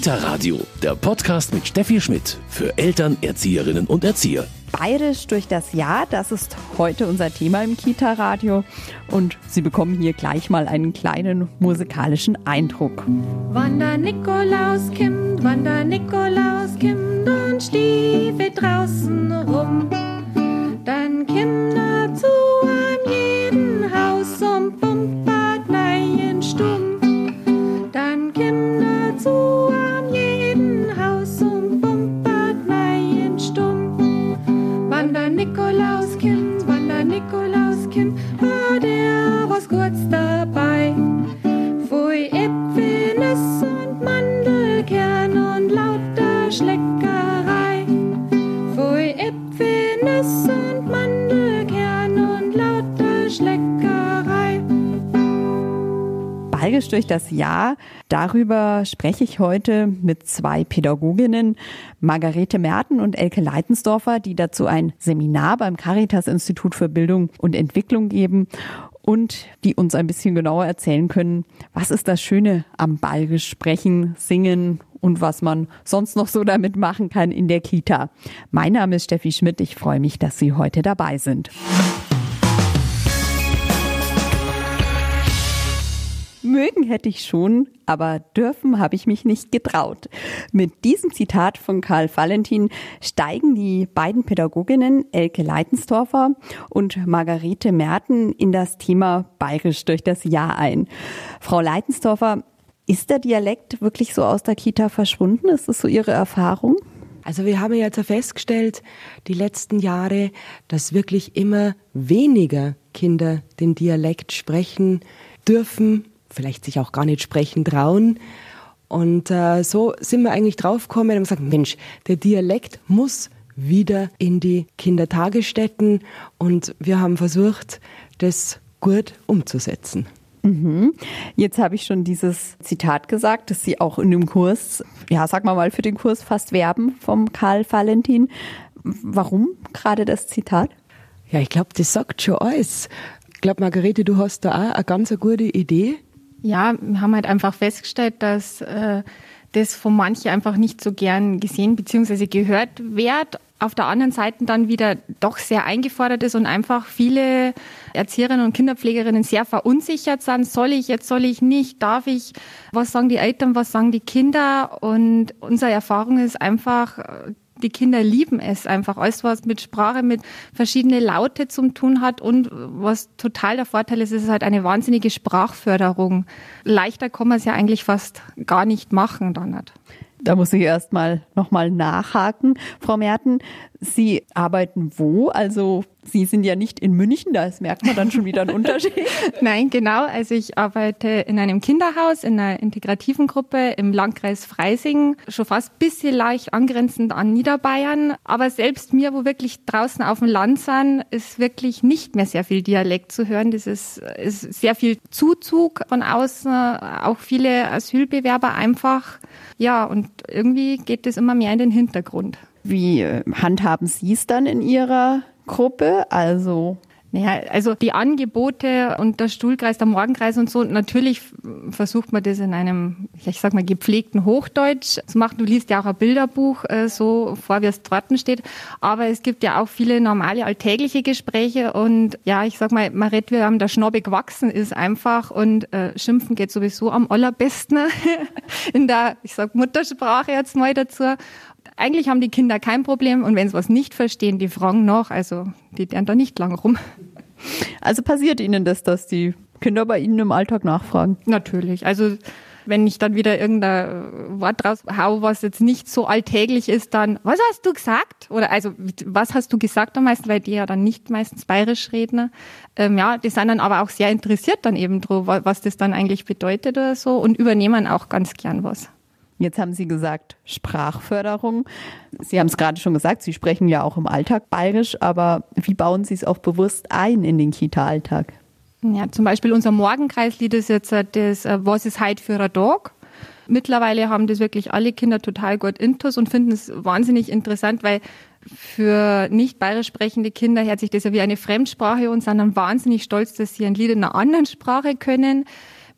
Kita Radio, der Podcast mit Steffi Schmidt für Eltern, Erzieherinnen und Erzieher. Bayerisch durch das Jahr, das ist heute unser Thema im Kita Radio und Sie bekommen hier gleich mal einen kleinen musikalischen Eindruck. Wann der Nikolaus kommt, wann der Nikolaus kommt und stiefelt draußen rum, dann kommt er zu an jeden Haus und pumpert neien Stumm. Dann kommt er zu hat er was Gutes dabei. Pfui Äpfel, Nüsse und Mandelkern und lauter Schleckerei. Pfui Äpfel, Nüsse und Mandelkern und lauter Schleckerei. Bayerisch durch das Jahr, darüber spreche ich heute mit zwei Pädagoginnen, Margarete Merten und Elke Leitensdorfer, die dazu ein Seminar beim Caritas Institut für Bildung und Entwicklung geben und die uns ein bisschen genauer erzählen können, was ist das Schöne am Bayerisch sprechen, singen und was man sonst noch so damit machen kann in der Kita. Mein Name ist Steffi Schmidt. Ich freue mich, dass Sie heute dabei sind. Mögen hätte ich schon, aber dürfen habe ich mich nicht getraut. Mit diesem Zitat von Karl Valentin steigen die beiden Pädagoginnen Elke Leitensdorfer und Margarete Merten in das Thema Bayerisch durch das Jahr ein. Frau Leitensdorfer, ist der Dialekt wirklich so aus der Kita verschwunden? Ist das so Ihre Erfahrung? Also wir haben ja jetzt festgestellt, die letzten Jahre, dass wirklich immer weniger Kinder den Dialekt sprechen dürfen, vielleicht sich auch gar nicht sprechen trauen. Und äh, so sind wir eigentlich draufgekommen und gesagt, Mensch, der Dialekt muss wieder in die Kindertagesstätten und wir haben versucht, das gut umzusetzen. Mhm. Jetzt habe ich schon dieses Zitat gesagt, dass Sie auch in dem Kurs, ja, sag mal mal, für den Kurs fast werben vom Karl Valentin. Warum gerade das Zitat? Ja, ich glaube, das sagt schon alles. Ich glaube, Margarete, du hast da auch eine ganz gute Idee. Ja, wir haben halt einfach festgestellt, dass äh, das von manchen einfach nicht so gern gesehen bzw. gehört wird. Auf der anderen Seite dann wieder doch sehr eingefordert ist und einfach viele Erzieherinnen und Kinderpflegerinnen sehr verunsichert sind. Soll ich jetzt, soll ich nicht, darf ich? Was sagen die Eltern, was sagen die Kinder? Und unsere Erfahrung ist einfach, die Kinder lieben es einfach. Alles, was mit Sprache, mit verschiedene Laute zum tun hat und was total der Vorteil ist, ist halt eine wahnsinnige Sprachförderung. Leichter kann man es ja eigentlich fast gar nicht machen dann nicht. Da muss ich erst mal nochmal nachhaken. Frau Merten, Sie arbeiten wo? Also Sie sind ja nicht in München, da merkt man dann schon wieder einen Unterschied. Nein, genau. Also ich arbeite in einem Kinderhaus, in einer integrativen Gruppe im Landkreis Freising, schon fast ein bisschen leicht angrenzend an Niederbayern. Aber selbst mir, wo wirklich draußen auf dem Land sind, ist wirklich nicht mehr sehr viel Dialekt zu hören. Das ist, ist sehr viel Zuzug von außen, auch viele Asylbewerber einfach. Ja, und irgendwie geht es immer mehr in den Hintergrund. Wie äh, handhaben Sie es dann in Ihrer Gruppe? Also naja, also die Angebote und der Stuhlkreis, der Morgenkreis und so, natürlich versucht man das in einem, ich sag mal, gepflegten Hochdeutsch zu machen. Du liest ja auch ein Bilderbuch äh, so vor, wie es dort steht. Aber es gibt ja auch viele normale, alltägliche Gespräche und ja, ich sag mal, man redet, wie haben der Schnobbe gewachsen ist einfach und äh, Schimpfen geht sowieso am allerbesten in der, ich sag, Muttersprache jetzt mal dazu eigentlich haben die Kinder kein Problem und wenn sie was nicht verstehen, die fragen noch, also die lernen da nicht lang rum. Also passiert Ihnen das, dass die Kinder bei Ihnen im Alltag nachfragen? Natürlich. Also wenn ich dann wieder irgendein Wort raushau, was jetzt nicht so alltäglich ist, dann, was hast du gesagt? Oder also, was hast du gesagt am meisten, weil die ja dann nicht meistens bayerisch reden. Ähm, ja, die sind dann aber auch sehr interessiert dann eben drüber, was das dann eigentlich bedeutet oder so und übernehmen auch ganz gern was. Jetzt haben Sie gesagt Sprachförderung. Sie haben es gerade schon gesagt, Sie sprechen ja auch im Alltag bayerisch, aber wie bauen Sie es auch bewusst ein in den Kita-Alltag? Ja, zum Beispiel unser Morgenkreislied ist jetzt das äh, Was ist heute für ein Tag? Mittlerweile haben das wirklich alle Kinder total gut intus und finden es wahnsinnig interessant, weil für nicht bayerisch sprechende Kinder hört sich das ja wie eine Fremdsprache und sind dann wahnsinnig stolz, dass sie ein Lied in einer anderen Sprache können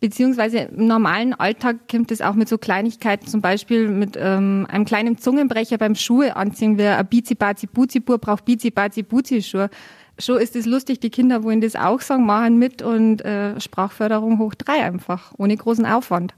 Beziehungsweise im normalen Alltag kommt es auch mit so Kleinigkeiten, zum Beispiel mit ähm, einem kleinen Zungenbrecher beim Schuhe anziehen. Wer ein Bizi Bazi Buzi Bur braucht Bizi Bazi Buzi Schuhe. Schon ist es lustig, die Kinder wollen das auch sagen, machen mit und äh, Sprachförderung hoch drei einfach, ohne großen Aufwand.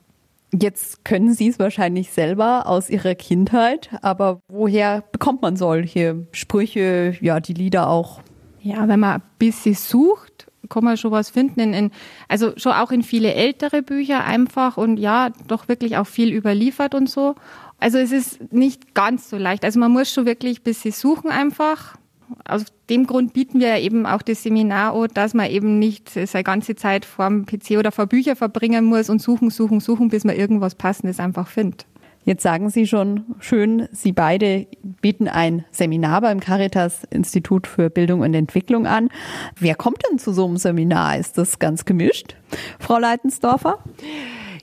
Jetzt können Sie es wahrscheinlich selber aus Ihrer Kindheit, aber woher bekommt man solche Sprüche, ja, die Lieder auch? Ja, wenn man ein bisschen sucht, kann man schon was finden. In, in, also schon auch in viele ältere Bücher einfach und ja, doch wirklich auch viel überliefert und so. Also es ist nicht ganz so leicht. Also man muss schon wirklich ein bisschen suchen einfach aus dem Grund bieten wir eben auch das Seminar an, dass man eben nicht seine ganze Zeit vor dem PC oder vor Bücher verbringen muss und suchen, suchen, suchen, bis man irgendwas Passendes einfach findet. Jetzt sagen Sie schon schön, Sie beide bieten ein Seminar beim Caritas Institut für Bildung und Entwicklung an. Wer kommt denn zu so einem Seminar? Ist das ganz gemischt, Frau Leitensdorfer?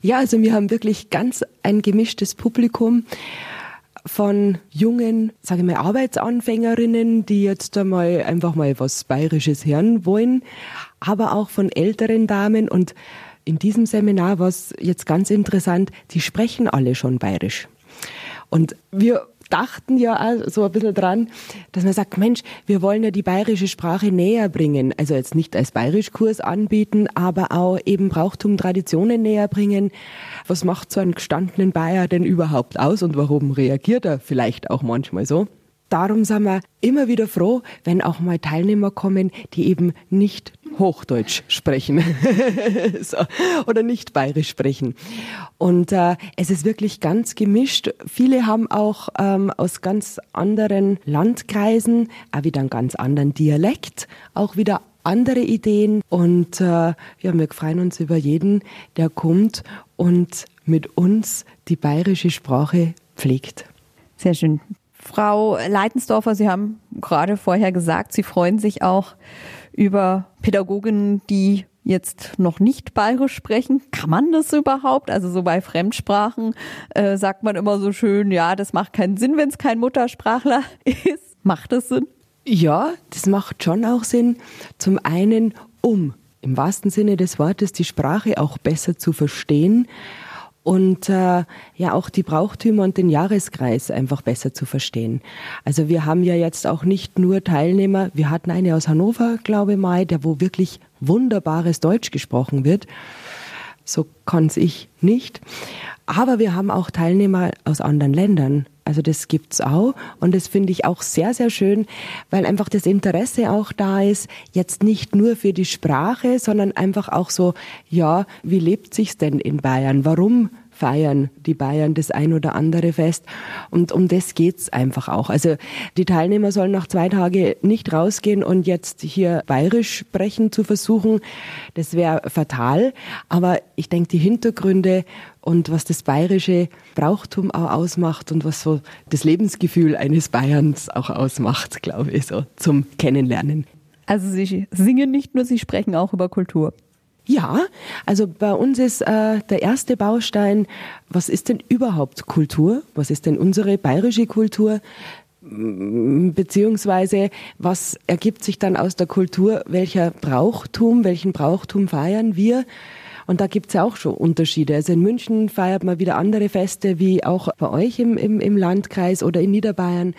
Ja, also wir haben wirklich ganz ein gemischtes Publikum von jungen, sage ich mal, Arbeitsanfängerinnen, die jetzt einmal einfach mal was Bayerisches hören wollen, aber auch von älteren Damen und in diesem Seminar war es jetzt ganz interessant, die sprechen alle schon bayerisch. Und wir dachten ja auch so ein bisschen dran, dass man sagt, Mensch, wir wollen ja die bayerische Sprache näher bringen. Also jetzt nicht als Bayerischkurs anbieten, aber auch eben Brauchtum, Traditionen näher bringen. Was macht so einen gestandenen Bayer denn überhaupt aus und warum reagiert er vielleicht auch manchmal so? Darum sind wir immer wieder froh, wenn auch mal Teilnehmer kommen, die eben nicht Hochdeutsch sprechen so, oder nicht bayerisch sprechen. Und äh, es ist wirklich ganz gemischt. Viele haben auch ähm, aus ganz anderen Landkreisen auch wieder einen ganz anderen Dialekt, auch wieder andere Ideen. Und äh, ja, wir freuen uns über jeden, der kommt und mit uns die bayerische Sprache pflegt. Sehr schön. Frau Leitensdorfer, Sie haben gerade vorher gesagt, Sie freuen sich auch über Pädagoginnen, die jetzt noch nicht bayerisch sprechen. Kann man das überhaupt? Also so bei Fremdsprachen äh, sagt man immer so schön, ja, das macht keinen Sinn, wenn es kein Muttersprachler ist. Macht das Sinn? Ja, das macht schon auch Sinn. Zum einen, um im wahrsten Sinne des Wortes die Sprache auch besser zu verstehen und äh, ja auch die Brauchtümer und den Jahreskreis einfach besser zu verstehen. Also wir haben ja jetzt auch nicht nur Teilnehmer, wir hatten eine aus Hannover, glaube ich mal, der wo wirklich wunderbares Deutsch gesprochen wird. So kann's ich nicht. Aber wir haben auch Teilnehmer aus anderen Ländern. Also das gibt's auch und das finde ich auch sehr sehr schön, weil einfach das Interesse auch da ist, jetzt nicht nur für die Sprache, sondern einfach auch so, ja, wie lebt sich's denn in Bayern? Warum feiern die Bayern das ein oder andere Fest. Und um das geht's einfach auch. Also die Teilnehmer sollen nach zwei Tagen nicht rausgehen und jetzt hier bayerisch sprechen zu versuchen. Das wäre fatal. Aber ich denke, die Hintergründe und was das bayerische Brauchtum auch ausmacht und was so das Lebensgefühl eines Bayerns auch ausmacht, glaube ich, so zum Kennenlernen. Also Sie singen nicht nur, Sie sprechen auch über Kultur. Ja, also bei uns ist äh, der erste Baustein, was ist denn überhaupt Kultur? Was ist denn unsere bayerische Kultur? Beziehungsweise, was ergibt sich dann aus der Kultur? Welcher Brauchtum, welchen Brauchtum feiern wir? Und da gibt's ja auch schon Unterschiede. Also in München feiert man wieder andere Feste wie auch bei euch im, im, im Landkreis oder in Niederbayern.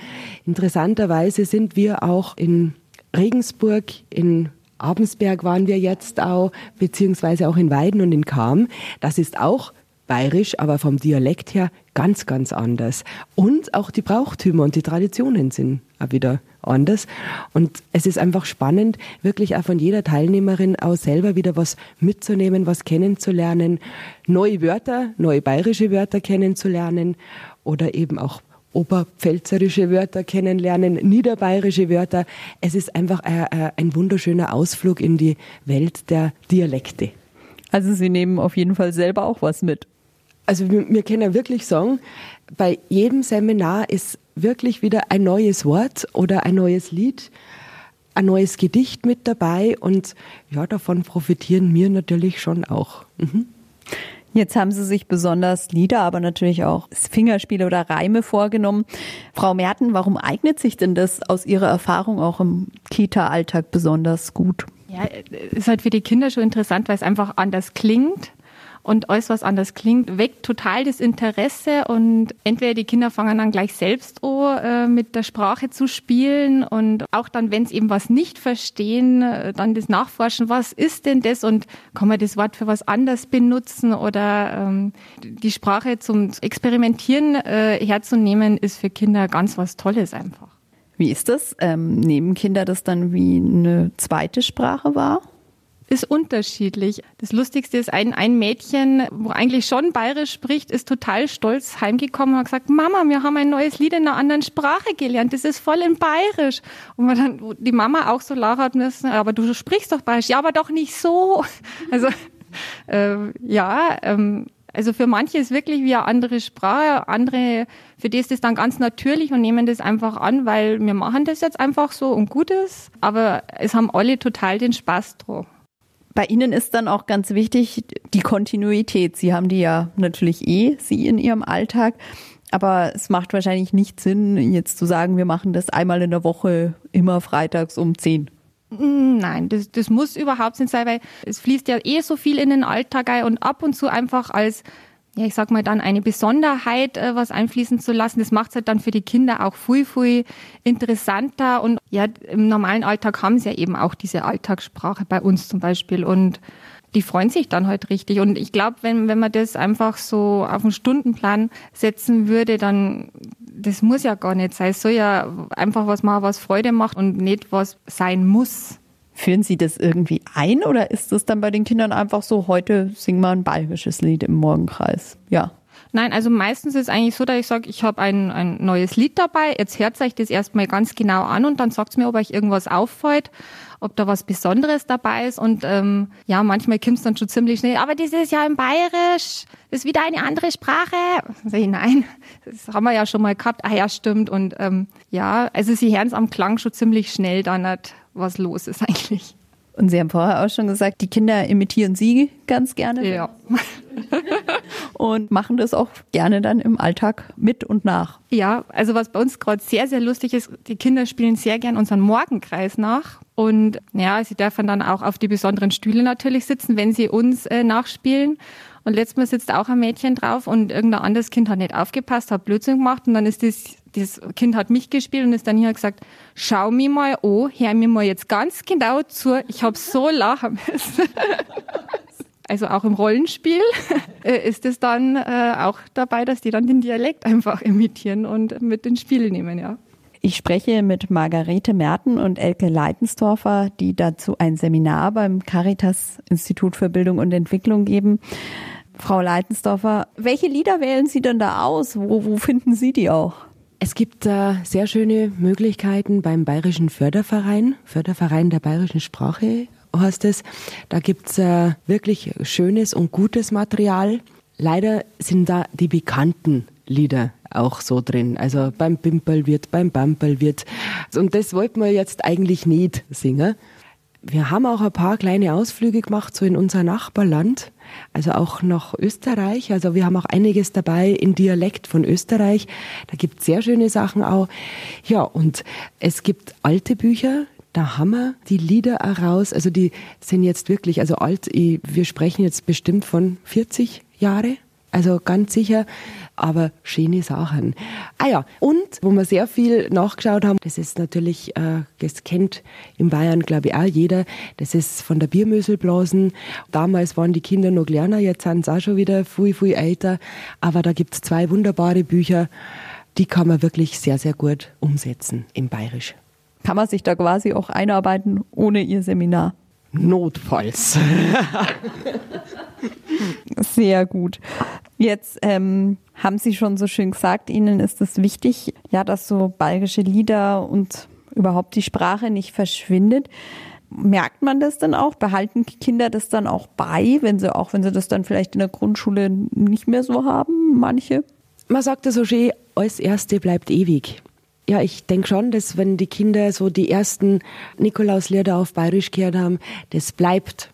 Interessanterweise sind wir auch in Regensburg, in Abensberg waren wir jetzt auch, beziehungsweise auch in Weiden und in Kam. Das ist auch bayerisch, aber vom Dialekt her ganz, ganz anders. Und auch die Brauchtümer und die Traditionen sind auch wieder anders. Und es ist einfach spannend, wirklich auch von jeder Teilnehmerin aus selber wieder was mitzunehmen, was kennenzulernen, neue Wörter, neue bayerische Wörter kennenzulernen oder eben auch oberpfälzerische Wörter kennenlernen, niederbayerische Wörter. Es ist einfach ein, ein wunderschöner Ausflug in die Welt der Dialekte. Also Sie nehmen auf jeden Fall selber auch was mit. Also wir, wir können wirklich sagen, bei jedem Seminar ist wirklich wieder ein neues Wort oder ein neues Lied, ein neues Gedicht mit dabei und ja, davon profitieren wir natürlich schon auch. Mhm. Jetzt haben Sie sich besonders Lieder, aber natürlich auch Fingerspiele oder Reime vorgenommen. Frau Merten, warum eignet sich denn das aus Ihrer Erfahrung auch im Kita-Alltag besonders gut? Ja, ist halt für die Kinder schon interessant, weil es einfach anders klingt und alles, was anders klingt, weckt total das Interesse und entweder die Kinder fangen dann gleich selbst an, äh, mit der Sprache zu spielen und auch dann, wenn sie eben was nicht verstehen, äh, dann das Nachforschen, was ist denn das und kann man das Wort für was anders benutzen oder ähm, die Sprache zum Experimentieren äh, herzunehmen, ist für Kinder ganz was Tolles einfach. Wie ist das? Ähm, nehmen Kinder das dann wie eine zweite Sprache wahr? Ist unterschiedlich. Das Lustigste ist, ein, ein Mädchen, wo eigentlich schon bayerisch spricht, ist total stolz heimgekommen und hat gesagt, Mama, wir haben ein neues Lied in einer anderen Sprache gelernt, das ist voll in bayerisch. Und man dann die Mama auch so lachen müssen, aber du sprichst doch bayerisch. Ja, aber doch nicht so. Also, äh, ja, ähm, also für manche ist wirklich wie eine andere Sprache, andere, für die ist das dann ganz natürlich und nehmen das einfach an, weil wir machen das jetzt einfach so und gut ist. Aber es haben alle total den Spaß drauf. Bei Ihnen ist dann auch ganz wichtig die Kontinuität. Sie haben die ja natürlich eh, Sie in Ihrem Alltag. Aber es macht wahrscheinlich nicht Sinn, jetzt zu sagen, wir machen das einmal in der Woche, immer freitags um 10. Nein, das, das muss überhaupt nicht sein, weil es fließt ja eh so viel in den Alltag ein und ab und zu einfach als ja, ich sag mal dann eine Besonderheit äh, was einfließen zu lassen. Das macht es halt dann für die Kinder auch viel, viel interessanter. Und ja, im normalen Alltag haben sie ja eben auch diese Alltagssprache bei uns zum Beispiel. Und die freuen sich dann halt richtig. Und ich glaube, wenn, wenn man das einfach so auf einen Stundenplan setzen würde, dann, das muss ja gar nicht sein. Es soll ja einfach was machen, was Freude macht und nicht was sein muss. Führen Sie das irgendwie ein oder ist es dann bei den Kindern einfach so, heute singen wir ein bayerisches Lied im Morgenkreis? Ja. Nein, also meistens ist es eigentlich so, dass ich sage, ich habe ein, ein neues Lied dabei, jetzt hört euch das erstmal ganz genau an und dann sagt mir, ob euch irgendwas auffällt, ob da was Besonderes dabei ist und ähm, ja, manchmal kommt es dann schon ziemlich schnell, aber das ist ja im Bayerisch, das ist wieder eine andere Sprache. Sag ich, nein, das haben wir ja schon mal gehabt. Ah ja, stimmt und ähm, ja, also sie hören es am Klang schon ziemlich schnell dann nicht was los ist eigentlich. Und Sie haben vorher auch schon gesagt, die Kinder imitieren Sie ganz gerne. Ja. und machen das auch gerne dann im Alltag mit und nach. Ja, also was bei uns gerade sehr, sehr lustig ist, die Kinder spielen sehr gern unseren Morgenkreis nach. Und ja, sie dürfen dann auch auf die besonderen Stühle natürlich sitzen, wenn sie uns äh, nachspielen. Und letztes Mal sitzt auch ein Mädchen drauf und irgendein anderes Kind hat nicht aufgepasst, hat Blödsinn gemacht und dann ist das, das Kind hat mich gespielt und ist dann hier gesagt, schau mir mal an, hör mir mal jetzt ganz genau zu, ich habe so lachen müssen. also auch im Rollenspiel äh, ist es dann äh, auch dabei, dass die dann den Dialekt einfach imitieren und mit ins Spiel nehmen, ja. Ich spreche mit Margarete Merten und Elke Leitensdorfer, die dazu ein Seminar beim Caritas Institut für Bildung und Entwicklung geben. Frau Leitensdorfer, welche Lieder wählen Sie denn da aus? Wo, wo finden Sie die auch? Es gibt äh, sehr schöne Möglichkeiten beim Bayerischen Förderverein, Förderverein der bayerischen Sprache heißt es. Da gibt's äh, wirklich schönes und gutes Material. Leider sind da die bekannten Lieder auch so drin. Also beim Pimpel wird, beim Bampel wird. Und das wollten wir jetzt eigentlich nicht singen. Wir haben auch ein paar kleine Ausflüge gemacht, so in unser Nachbarland, also auch nach Österreich. Also wir haben auch einiges dabei in Dialekt von Österreich. Da gibt es sehr schöne Sachen auch. Ja, und es gibt alte Bücher, da haben wir die Lieder heraus. Also die sind jetzt wirklich, also alt, wir sprechen jetzt bestimmt von 40 Jahre. Also ganz sicher, aber schöne Sachen. Ah ja, und wo wir sehr viel nachgeschaut haben, das ist natürlich, äh, das kennt in Bayern, glaube ich, auch jeder, das ist von der Biermöselblasen. Damals waren die Kinder noch kleiner, jetzt sind sie auch schon wieder viel, viel älter. Aber da gibt's zwei wunderbare Bücher, die kann man wirklich sehr, sehr gut umsetzen im Bayerisch. Kann man sich da quasi auch einarbeiten ohne Ihr Seminar? Notfalls. Sehr gut. Jetzt ähm, haben Sie schon so schön gesagt, Ihnen ist es wichtig, ja, dass so bayerische Lieder und überhaupt die Sprache nicht verschwindet. Merkt man das dann auch? Behalten Kinder das dann auch bei, wenn sie auch, wenn sie das dann vielleicht in der Grundschule nicht mehr so haben, manche? Man sagt ja so schön, als Erste bleibt ewig. Ja, ich denke schon, dass wenn die Kinder so die ersten Nikolauslieder auf Bayerisch gehört haben, das bleibt.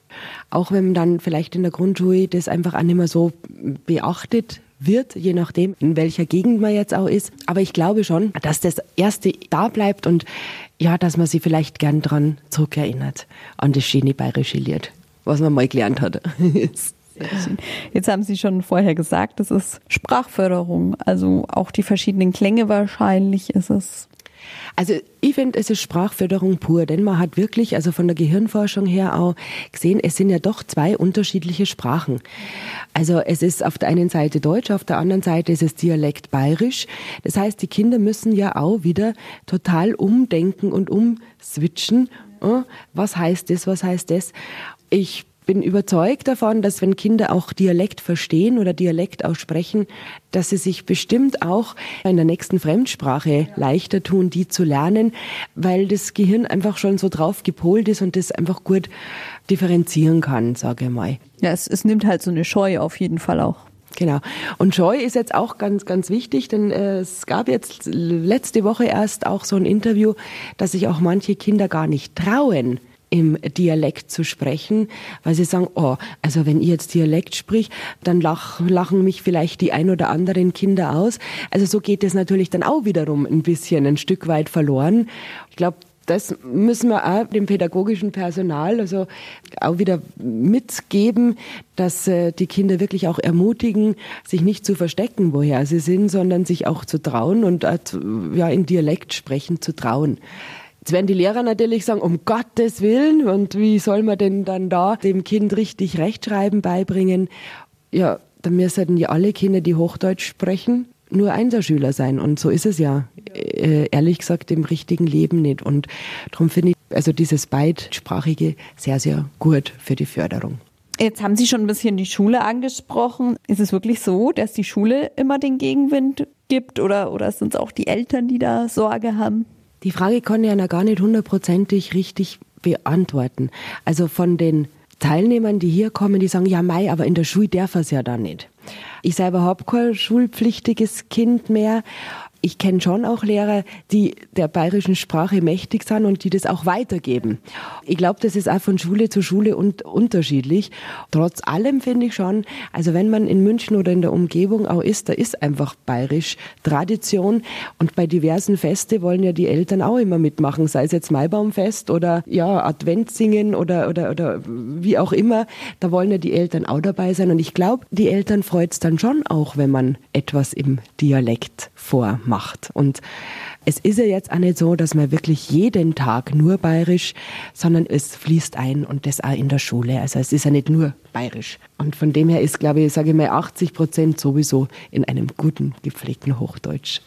Auch wenn dann vielleicht in der Grundschule das einfach auch nicht mehr so beachtet wird, je nachdem, in welcher Gegend man jetzt auch ist. Aber ich glaube schon, dass das Erste da bleibt und ja, dass man sich vielleicht gern dran zurückerinnert, an das schöne bayerische Lied, was man mal gelernt hat. Jetzt haben Sie schon vorher gesagt, es ist Sprachförderung, also auch die verschiedenen Klänge wahrscheinlich ist es. Also ich finde, es ist Sprachförderung pur, denn man hat wirklich, also von der Gehirnforschung her auch gesehen, es sind ja doch zwei unterschiedliche Sprachen. Also es ist auf der einen Seite Deutsch, auf der anderen Seite ist es Dialekt Bayerisch. Das heißt, die Kinder müssen ja auch wieder total umdenken und umswitchen. Äh, was heißt das, was heißt das? Ich bin überzeugt davon, dass wenn Kinder auch Dialekt verstehen oder Dialekt auch sprechen, dass sie sich bestimmt auch in der nächsten Fremdsprache leichter tun, die zu lernen, weil das Gehirn einfach schon so drauf gepolt ist und das einfach gut differenzieren kann, sage ich mal. Ja, es, es nimmt halt so eine Scheu auf jeden Fall auch. Genau. Und Scheu ist jetzt auch ganz, ganz wichtig, denn äh, es gab jetzt letzte Woche erst auch so ein Interview, dass sich auch manche Kinder gar nicht trauen, im Dialekt zu sprechen, weil sie sagen, oh, also wenn ich jetzt Dialekt sprich, dann lach, lachen mich vielleicht die ein oder anderen Kinder aus. Also so geht es natürlich dann auch wiederum ein bisschen ein Stück weit verloren. Ich glaube, das müssen wir auch dem pädagogischen Personal also auch wieder mitgeben, dass äh, die Kinder wirklich auch ermutigen, sich nicht zu verstecken, woher sie sind, sondern sich auch zu trauen und äh, ja in Dialekt sprechen zu trauen. Jetzt werden die Lehrer natürlich sagen, um Gottes Willen, und wie soll man denn dann da dem Kind richtig Rechtschreiben beibringen? Ja, dann müssen ja alle Kinder, die Hochdeutsch sprechen, nur Einserschüler sein. Und so ist es ja, äh, ehrlich gesagt, im richtigen Leben nicht. Und darum finde ich also dieses Beidsprachige sehr, sehr gut für die Förderung. Jetzt haben Sie schon ein bisschen die Schule angesprochen. Ist es wirklich so, dass die Schule immer den Gegenwind gibt oder, oder sind es auch die Eltern, die da Sorge haben? Die Frage kann ich ja gar nicht hundertprozentig richtig beantworten. Also von den Teilnehmern, die hier kommen, die sagen, ja, Mai, aber in der Schule darf es ja da nicht. Ich selber habe kein schulpflichtiges Kind mehr, ich kenne schon auch Lehrer, die der bayerischen Sprache mächtig sind und die das auch weitergeben. Ich glaube, das ist auch von Schule zu Schule und unterschiedlich. Trotz allem finde ich schon, also wenn man in München oder in der Umgebung auch ist, da ist einfach bayerisch Tradition und bei diversen Feste wollen ja die Eltern auch immer mitmachen, sei es jetzt Maibaumfest oder ja Advent singen oder oder oder wie auch immer, da wollen ja die Eltern auch dabei sein und ich glaube, die Eltern freut es dann schon auch, wenn man etwas im Dialekt vormacht macht. Und es ist ja jetzt auch nicht so, dass man wirklich jeden Tag nur bayerisch, sondern es fließt ein und das auch in der Schule. Also es ist ja nicht nur bayerisch. Und von dem her ist, glaube ich, sage ich mal, 80 Prozent sowieso in einem guten, gepflegten Hochdeutsch.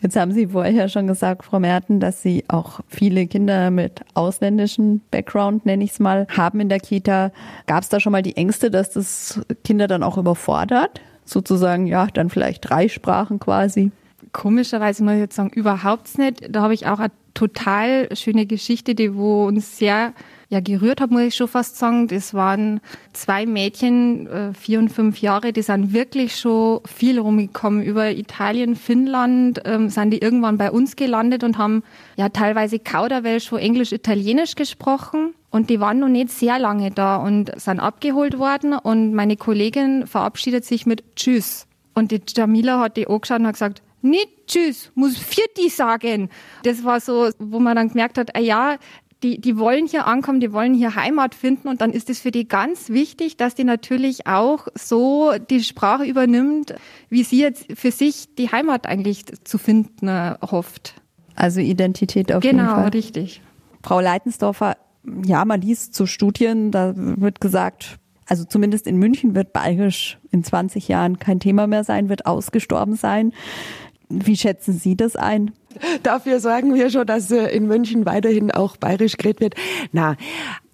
Jetzt haben Sie vorher schon gesagt, Frau Merten, dass Sie auch viele Kinder mit ausländischem Background, nenne ich es mal, haben in der Kita. Gab es da schon mal die Ängste, dass das Kinder dann auch überfordert? Sozusagen, ja, dann vielleicht drei Sprachen quasi? komischerweise muss ich jetzt sagen, überhaupt nicht. Da habe ich auch eine total schöne Geschichte, die wo uns sehr ja, gerührt hat, muss ich schon fast sagen. Das waren zwei Mädchen, äh, vier und fünf Jahre, die sind wirklich schon viel rumgekommen. Über Italien, Finnland ähm, sind die irgendwann bei uns gelandet und haben ja teilweise Kauderwelsch, wo Englisch, Italienisch gesprochen. Und die waren noch nicht sehr lange da und sind abgeholt worden. Und meine Kollegin verabschiedet sich mit Tschüss. Und die Jamila hat die angeschaut und hat gesagt, nicht Tschüss, muss Vierti sagen. Das war so, wo man dann gemerkt hat, ah ja, die, die wollen hier ankommen, die wollen hier Heimat finden und dann ist es für die ganz wichtig, dass die natürlich auch so die Sprache übernimmt, wie sie jetzt für sich die Heimat eigentlich zu finden äh, hofft. Also Identität auf genau, jeden Fall. Genau, richtig. Frau Leitensdorfer, ja, man liest zu Studien, da wird gesagt, also zumindest in München wird Bayerisch in 20 Jahren kein Thema mehr sein, wird ausgestorben sein. Wie schätzen Sie das ein? Dafür sorgen wir schon, dass äh, in München weiterhin auch bayerisch geredet wird. Na,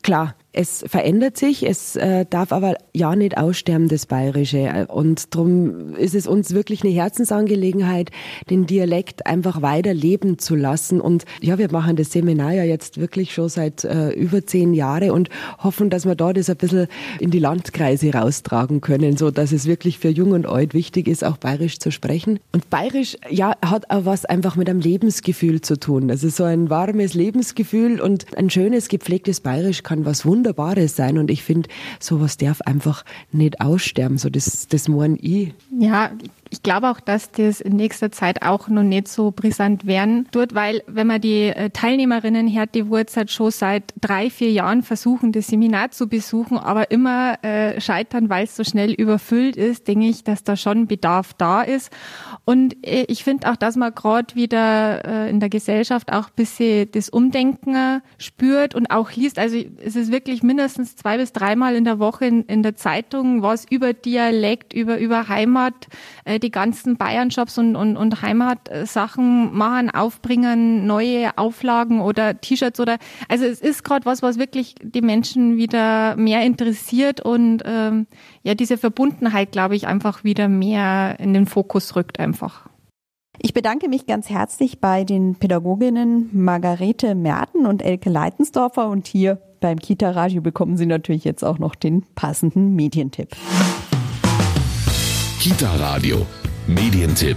klar, es verändert sich, es äh, darf aber ja nicht aussterben, das Bayerische. Und darum ist es uns wirklich eine Herzensangelegenheit, den Dialekt einfach weiter leben zu lassen. Und ja, wir machen das Seminar ja jetzt wirklich schon seit äh, über zehn Jahren und hoffen, dass wir da das ein bisschen in die Landkreise raustragen können, so dass es wirklich für Jung und Alt wichtig ist, auch Bayerisch zu sprechen. Und Bayerisch, ja, hat auch was einfach mit einem Lebensgefühl zu tun. Also so ein warmes Lebensgefühl und ein schönes, gepflegtes Bayerisch kann was wunderbares Wunderbares sein. Und ich finde, sowas darf einfach nicht aussterben. So das, das meine ich. Ja, ich glaube auch, dass das in nächster Zeit auch noch nicht so brisant werden wird, weil wenn man die äh, Teilnehmerinnen hört, die Wurz hat schon seit drei, vier Jahren versuchen, das Seminar zu besuchen, aber immer äh, scheitern, weil es so schnell überfüllt ist, denke ich, dass da schon Bedarf da ist. Und äh, ich finde auch, dass man gerade wieder äh, in der Gesellschaft auch ein bisschen das Umdenken spürt und auch liest. Also es ist wirklich mindestens zwei bis dreimal in der Woche in, in der Zeitung was über Dialekt, über, über Heimat, äh, die ganzen Bayern-Shops und, und, und Heimatsachen machen, aufbringen, neue Auflagen oder T-Shirts oder also es ist gerade was, was wirklich die Menschen wieder mehr interessiert und ähm, ja, diese Verbundenheit, glaube ich, einfach wieder mehr in den Fokus rückt einfach. Ich bedanke mich ganz herzlich bei den Pädagoginnen Margarete Merten und Elke Leitensdorfer und hier beim Kita Radio bekommen Sie natürlich jetzt auch noch den passenden Medientipp. Kita Radio Medientipp.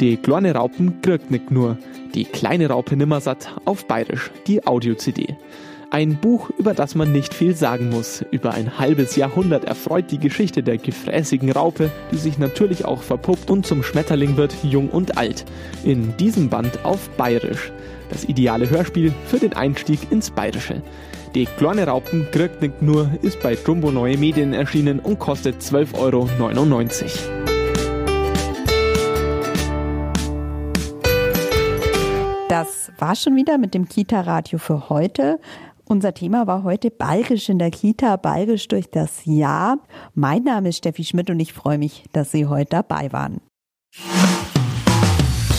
Die kleine Raupen kriegt nicht nur. Die kleine Raupe Nimmersatt auf Bayerisch, die Audio-CD. Ein Buch, über das man nicht viel sagen muss. Über ein halbes Jahrhundert erfreut die Geschichte der gefräßigen Raupe, die sich natürlich auch verpuppt und zum Schmetterling wird, jung und alt. In diesem Band auf Bayerisch. Das ideale Hörspiel für den Einstieg ins Bayerische. Die kleine Raupen kriegt nicht nur, ist bei Jumbo Neue Medien erschienen und kostet 12,99 Euro. Das war schon wieder mit dem Kita-Radio für heute. Unser Thema war heute Balgisch in der Kita, Balgisch durch das Jahr. Mein Name ist Steffi Schmidt und ich freue mich, dass Sie heute dabei waren.